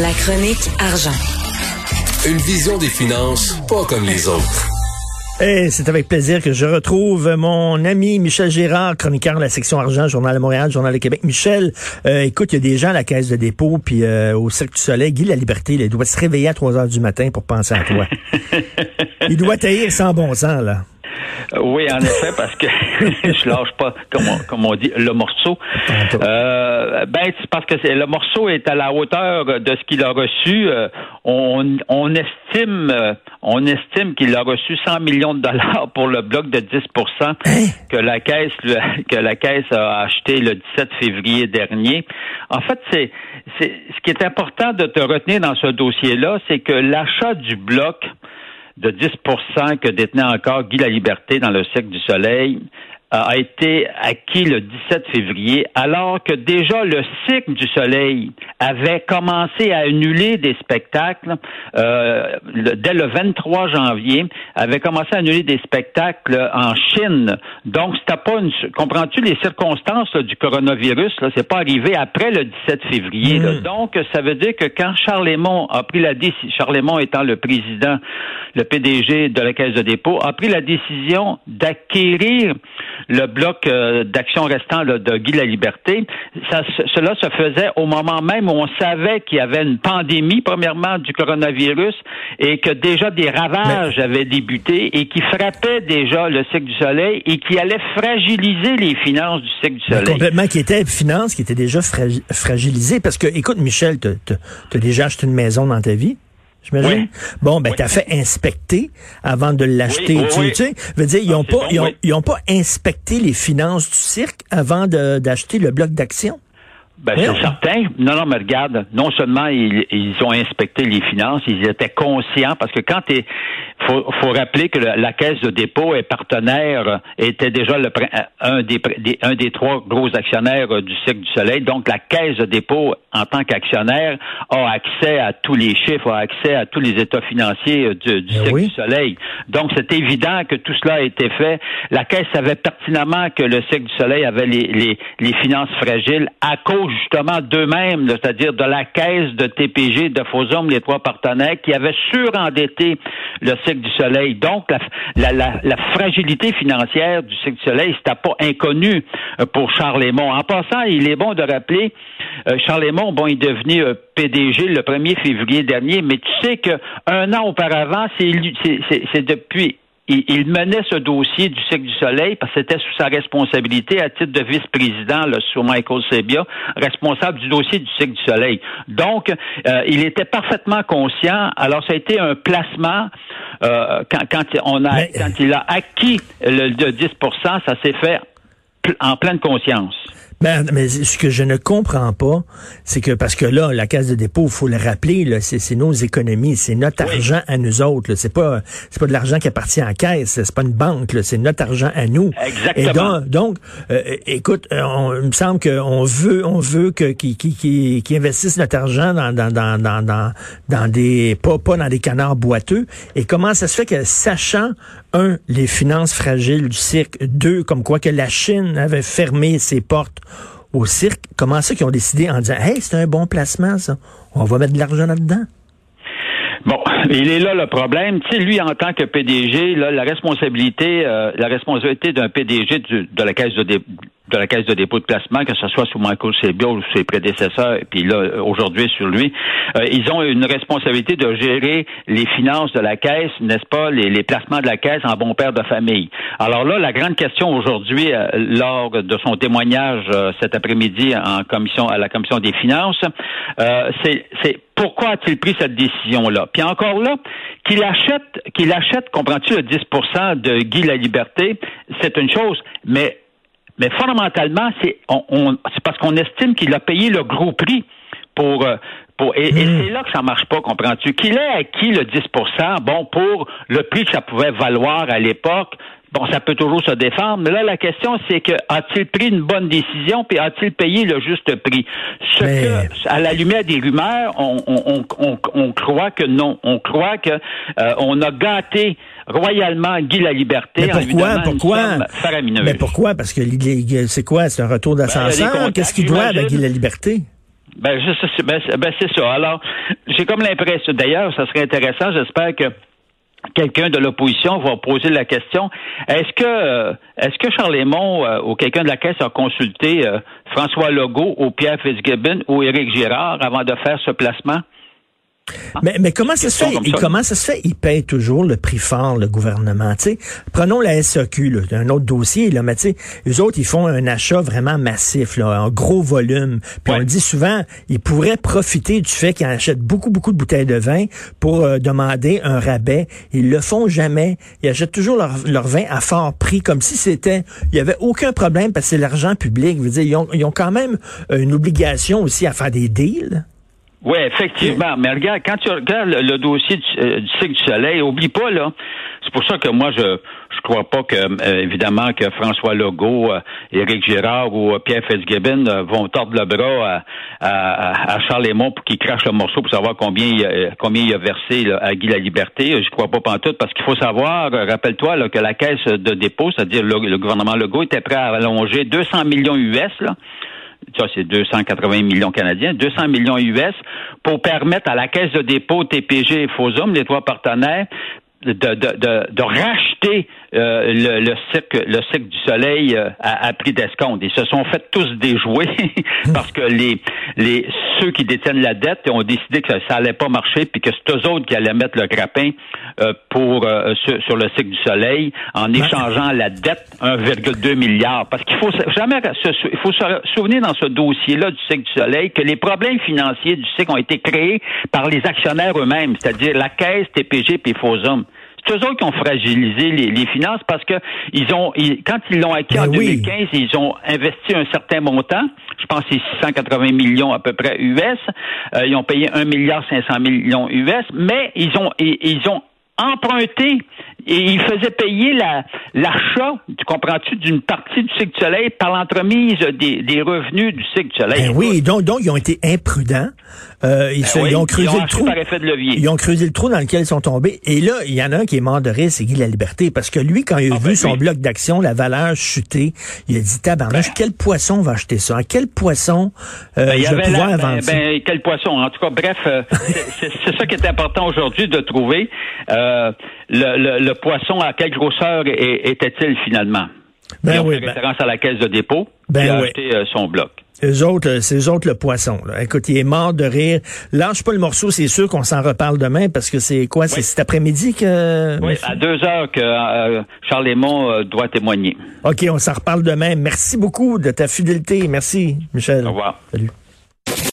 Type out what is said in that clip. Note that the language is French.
La chronique argent. Une vision des finances pas comme les autres. Et c'est avec plaisir que je retrouve mon ami Michel Gérard, chroniqueur de la section argent, Journal de Montréal, Journal de Québec. Michel, euh, écoute, il y a des gens à la Caisse de dépôt, puis euh, au Cirque du Soleil, Guy La Liberté, il doit se réveiller à 3 heures du matin pour penser à toi. il doit tailler sans bon sens, là. Oui, en effet, parce que je lâche pas, comme on, comme on dit, le morceau. Euh, ben, c'est parce que le morceau est à la hauteur de ce qu'il a reçu. Euh, on, on estime, euh, on estime qu'il a reçu 100 millions de dollars pour le bloc de 10 hein? que la caisse, que la caisse a acheté le 17 février dernier. En fait, c'est, c'est ce qui est important de te retenir dans ce dossier-là, c'est que l'achat du bloc de 10% que détenait encore Guy La Liberté dans le siècle du Soleil a été acquis le 17 février, alors que déjà le cycle du Soleil avait commencé à annuler des spectacles euh, dès le 23 janvier, avait commencé à annuler des spectacles en Chine. Donc, c'était pas une... Comprends-tu les circonstances du coronavirus? Là, c'est pas arrivé après le 17 février. Hmm. Donc, ça veut dire que quand Charles a pris la décision, Charles étant le président, le PDG de la Caisse de dépôt, a pris la décision d'acquérir le bloc euh, d'action restant de Guy la Liberté, ça, cela se faisait au moment même où on savait qu'il y avait une pandémie, premièrement, du coronavirus, et que déjà des ravages avaient débuté et qui frappaient déjà le cycle du soleil et qui allaient fragiliser les finances du cycle du soleil. complètement, qui étaient finances qui étaient déjà fragilisées. Parce que, écoute, Michel, tu as déjà acheté une maison dans ta vie? j'imagine? Bon, ben, t'as fait inspecter avant de l'acheter. tu, sais, veux dire, ils n'ont ah, pas, ils ont, pas inspecté les finances du cirque avant d'acheter le bloc d'action? Ben, c'est certain. Non, non, mais regarde, non seulement ils, ils, ont inspecté les finances, ils étaient conscients, parce que quand tu faut, faut rappeler que la, caisse de dépôt est partenaire, était déjà le, un, des, un des trois gros actionnaires du Cirque du Soleil. Donc, la caisse de dépôt, en tant qu'actionnaire, a accès à tous les chiffres, a accès à tous les états financiers du, du ben du Soleil. Donc, c'est évident que tout cela a été fait. La caisse savait pertinemment que le Cirque du Soleil avait les, les, les finances fragiles à cause justement d'eux-mêmes, c'est-à-dire de la caisse de TPG, de Fosum, les trois partenaires, qui avaient surendetté le Cirque du Soleil. Donc, la, la, la, fragilité financière du Cirque du Soleil, c'était pas inconnu euh, pour Charles Lemont. En passant, il est bon de rappeler, euh, Charles Bon, il est devenu euh, PDG le 1er février dernier, mais tu sais qu'un an auparavant, c'est depuis il, menait ce dossier du cycle du soleil parce que c'était sous sa responsabilité à titre de vice-président sur Michael Sebia, responsable du dossier du cycle du soleil. Donc, euh, il était parfaitement conscient. Alors, ça a été un placement euh, quand, quand, on a, quand il a acquis le, le 10% ça s'est fait en pleine conscience. Ben, mais ce que je ne comprends pas, c'est que parce que là, la caisse de dépôt, faut le rappeler, c'est, nos économies, c'est notre argent à nous autres. C'est pas c'est pas de l'argent qui appartient à la caisse, c'est pas une banque, c'est notre argent à nous. Exactement. Et donc, euh, écoute, euh, on, il me semble qu'on veut on veut que qui qui qui investissent notre argent dans dans dans dans dans, des pas pas dans des canards boiteux. Et comment ça se fait que sachant un les finances fragiles du cirque, deux comme quoi que la Chine avait fermé ses portes au cirque, comment ça qu'ils ont décidé en disant Hey, c'est un bon placement, ça. On va mettre de l'argent là-dedans? Bon, il est là le problème. Tu sais, lui, en tant que PDG, la responsabilité, euh, la responsabilité d'un PDG de la caisse de, de la caisse de dépôt de placement, que ce soit sous Michael Sebia ou ses prédécesseurs, et puis là, aujourd'hui sur lui, euh, ils ont une responsabilité de gérer les finances de la caisse, n'est-ce pas, les, les, placements de la caisse en bon père de famille. Alors là, la grande question aujourd'hui, euh, lors de son témoignage euh, cet après-midi en commission à la commission des finances, c'est pourquoi a-t-il pris cette décision-là? Puis encore là, qu'il achète, qu'il achète, comprends-tu, le 10% de Guy La Liberté, c'est une chose, mais mais fondamentalement, c'est on, c'est parce qu'on estime qu'il a payé le gros prix pour euh, pour et, hmm. c'est là que ça marche pas, comprends-tu? Qu'il ait acquis le 10 bon, pour le prix que ça pouvait valoir à l'époque, bon, ça peut toujours se défendre, mais là, la question, c'est que a-t-il pris une bonne décision, puis a-t-il payé le juste prix? Ce que, à la lumière des rumeurs, on, on, on, on croit que non. On croit que euh, on a gâté royalement Guy la Liberté mais pourquoi, pourquoi? Mais pourquoi? Parce que c'est quoi? C'est un retour d'ascenseur? Ben, Qu'est-ce qu'il doit avec Guy la Liberté? Ben, ben, ben, c'est ça. Alors, j'ai comme l'impression, d'ailleurs, ça serait intéressant, j'espère que quelqu'un de l'opposition va poser la question. Est-ce que euh, est-ce que Charles Lemont euh, ou quelqu'un de la caisse a consulté euh, François Legault ou Pierre Fitzgibbon ou Éric Girard avant de faire ce placement? Mais, mais comment ça se fait? Il, comment ça se fait? Il paye toujours le prix fort, le gouvernement. sais Prenons la SAQ, là, un autre dossier, là, mais sais eux autres, ils font un achat vraiment massif, là, en gros volume. Puis on dit souvent, ils pourraient profiter du fait qu'ils achètent beaucoup, beaucoup de bouteilles de vin pour euh, demander un rabais. Ils le font jamais. Ils achètent toujours leur, leur vin à fort prix, comme si c'était, il y avait aucun problème parce que c'est l'argent public. Je veux dire, ils ont, ils ont quand même euh, une obligation aussi à faire des deals. Oui, effectivement. Mais regarde, quand tu regardes le, dossier du, euh, du, cycle du soleil, oublie pas, là, c'est pour ça que moi, je je crois pas que, euh, évidemment, que François Legault, euh, Éric Girard ou Pierre Fitzgibbon vont tordre le bras à, à, Charles Lemont pour qu'il crache le morceau pour savoir combien il a, combien il a versé à Guy la Liberté. Je crois pas pantoute, parce qu'il faut savoir, rappelle-toi, que la caisse de dépôt, c'est-à-dire le, le, gouvernement Legault, était prêt à allonger 200 millions US, là, ça c'est 280 millions canadiens, 200 millions US pour permettre à la Caisse de dépôt, TPG et Fosum, les trois partenaires, de, de, de, de racheter euh, le, le, cirque, le cirque du soleil euh, à, prix d'escompte. Ils se sont fait tous déjouer parce que les, les ceux qui détiennent la dette ont décidé que ça, ça allait pas marcher puis que c'est eux autres qui allaient mettre le grappin euh, pour sur, sur, le cycle du soleil en échangeant la dette 1,2 milliard. Parce qu'il faut jamais il faut se souvenir dans ce dossier-là du cycle du soleil que les problèmes financiers du cycle ont été créés par les actionnaires eux-mêmes, c'est-à-dire la Caisse, TPG et Fosum. C'est eux autres qui ont fragilisé les, finances parce que ils ont, quand ils l'ont acquis en 2015, ils ont investi un certain montant. Je pense que c'est 680 millions à peu près US. Euh, ils ont payé 1 milliard 500 millions US, mais ils ont, ils ont emprunté et il faisait payer l'achat, tu comprends-tu, d'une partie du cycle du soleil par l'entremise des, des, revenus du cycle du soleil. Ben oui, donc, donc ils ont été imprudents. Euh, ils, ben ils, ont creusé le trou. Ils ont creusé le trou dans lequel ils sont tombés. Et là, il y en a un qui est mort de rire, c'est Guy La Liberté, parce que lui, quand il a ah, vu ben son bloc d'action, la valeur chuter, il a dit tabarnouche, quel poisson va acheter ça? Quel poisson euh, ben, je vais pouvoir vendre ben, Quel poisson? En tout cas, bref, euh, c'est ça qui est important aujourd'hui de trouver. Euh, le, poisson, à quelle grosseur était-il finalement? Ben oui, fait référence à la caisse de dépôt ben a acheté euh, son bloc. Eux autres, euh, c'est eux autres le poisson. Écoute, il est mort de rire. Lâche pas le morceau, c'est sûr qu'on s'en reparle demain parce que c'est quoi? C'est cet après-midi que... Oui, à deux heures que euh, Charles Lemont doit témoigner. OK, on s'en reparle demain. Merci beaucoup de ta fidélité. Merci, Michel. Au revoir. Salut.